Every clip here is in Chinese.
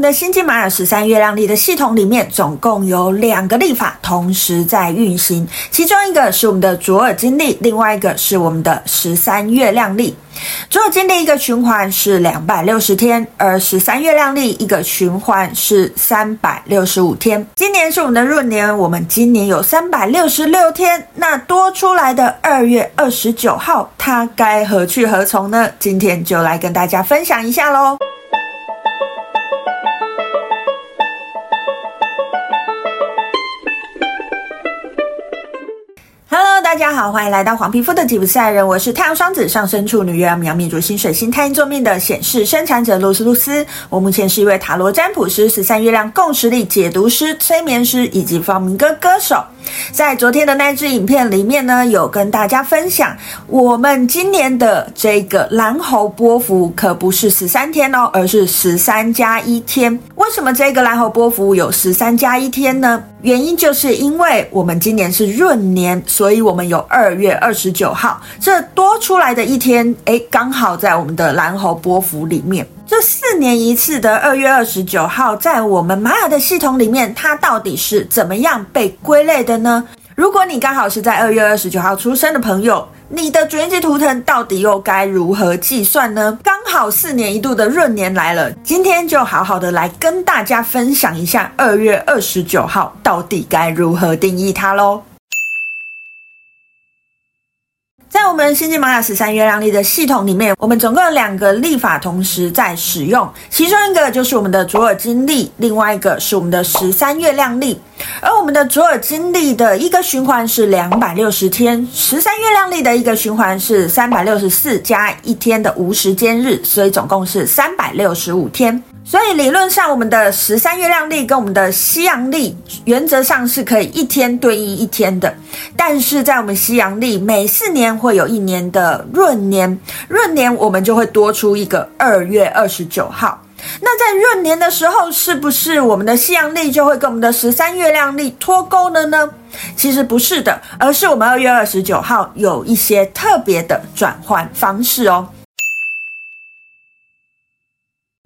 们的星际玛雅十三月亮历的系统里面，总共有两个历法同时在运行，其中一个是我们的卓尔金历，另外一个是我们的十三月亮历。卓尔金历一个循环是两百六十天，而十三月亮历一个循环是三百六十五天。今年是我们的闰年，我们今年有三百六十六天，那多出来的二月二十九号，它该何去何从呢？今天就来跟大家分享一下喽。大家好，欢迎来到黄皮肤的吉普赛人，我是太阳双子上升处女月亮苗命主星水星太阴坐命的显示生产者露丝露丝。我目前是一位塔罗占卜师、十三月亮共识力解读师、催眠师以及放民歌歌手。在昨天的那支影片里面呢，有跟大家分享，我们今年的这个蓝猴波幅可不是十三天哦，而是十三加一天。为什么这个蓝猴波幅有十三加一天呢？原因就是因为我们今年是闰年，所以我们有二月二十九号这多出来的一天，诶，刚好在我们的蓝猴波符里面。这四年一次的二月二十九号，在我们玛雅的系统里面，它到底是怎么样被归类的呢？如果你刚好是在二月二十九号出生的朋友，你的主印记图腾到底又该如何计算呢？刚好四年一度的闰年来了，今天就好好的来跟大家分享一下二月二十九号到底该如何定义它喽。在我们星际玛雅十三月亮历的系统里面，我们总共有两个历法同时在使用，其中一个就是我们的卓尔金历，另外一个是我们的十三月亮历。而我们的卓尔金历的一个循环是两百六十天，十三月亮历的一个循环是三百六十四加一天的无时间日，所以总共是三百六十五天。所以理论上，我们的十三月亮历跟我们的西洋历原则上是可以一天对应一天的。但是在我们西洋历，每四年会有一年的闰年，闰年我们就会多出一个二月二十九号。那在闰年的时候，是不是我们的西洋历就会跟我们的十三月亮历脱钩了呢？其实不是的，而是我们二月二十九号有一些特别的转换方式哦。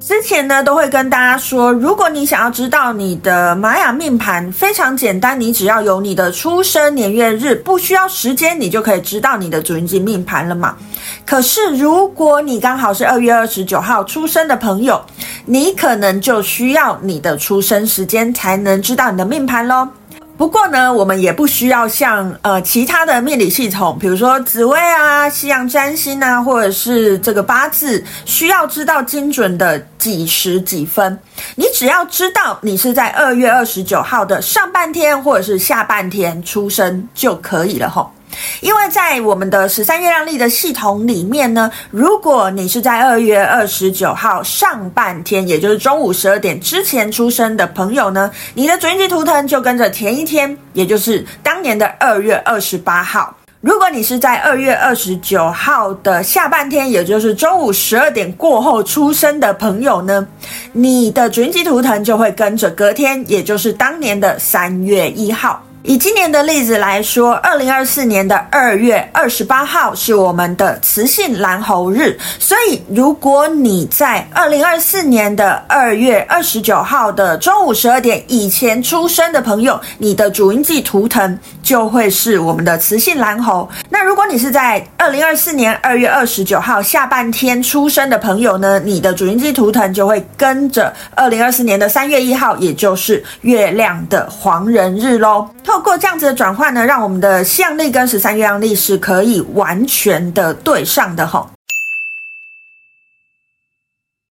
之前呢，都会跟大家说，如果你想要知道你的玛雅命盘，非常简单，你只要有你的出生年月日，不需要时间，你就可以知道你的主印记命盘了嘛。可是如果你刚好是二月二十九号出生的朋友，你可能就需要你的出生时间才能知道你的命盘喽。不过呢，我们也不需要像呃其他的命理系统，比如说紫薇啊、西洋占星啊，或者是这个八字，需要知道精准的几时几分。你只要知道你是在二月二十九号的上半天或者是下半天出生就可以了吼。因为在我们的十三月亮历的系统里面呢，如果你是在二月二十九号上半天，也就是中午十二点之前出生的朋友呢，你的主印记图腾就跟着前一天，也就是当年的二月二十八号。如果你是在二月二十九号的下半天，也就是中午十二点过后出生的朋友呢，你的主印记图腾就会跟着隔天，也就是当年的三月一号。以今年的例子来说，二零二四年的二月二十八号是我们的雌性蓝猴日，所以如果你在二零二四年的二月二十九号的中午十二点以前出生的朋友，你的主音记图腾就会是我们的雌性蓝猴。那如果你是在二零二四年二月二十九号下半天出生的朋友呢，你的主星机图腾就会跟着二零二四年的三月一号，也就是月亮的黄人日喽。透过这样子的转换呢，让我们的西洋历跟十三月亮历是可以完全的对上的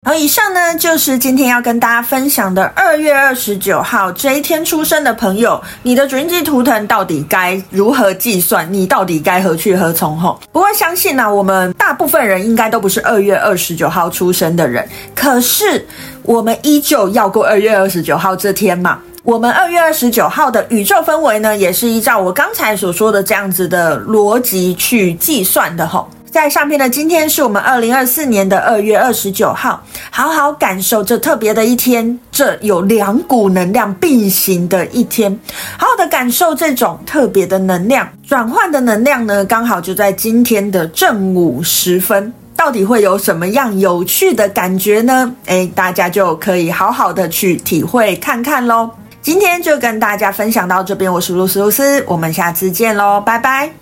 好，以上呢就是今天要跟大家分享的二月二十九号这一天出生的朋友，你的主印记图腾到底该如何计算？你到底该何去何从？吼，不过相信呢、我们大部分人应该都不是二月二十九号出生的人，可是我们依旧要过二月二十九号这天嘛。我们二月二十九号的宇宙氛围呢，也是依照我刚才所说的这样子的逻辑去计算的吼。在上篇的今天是我们二零二四年的二月二十九号，好好感受这特别的一天，这有两股能量并行的一天，好好的感受这种特别的能量转换的能量呢，刚好就在今天的正午时分。到底会有什么样有趣的感觉呢？诶，大家就可以好好的去体会看看喽。今天就跟大家分享到这边，我是露丝露丝，我们下次见喽，拜拜。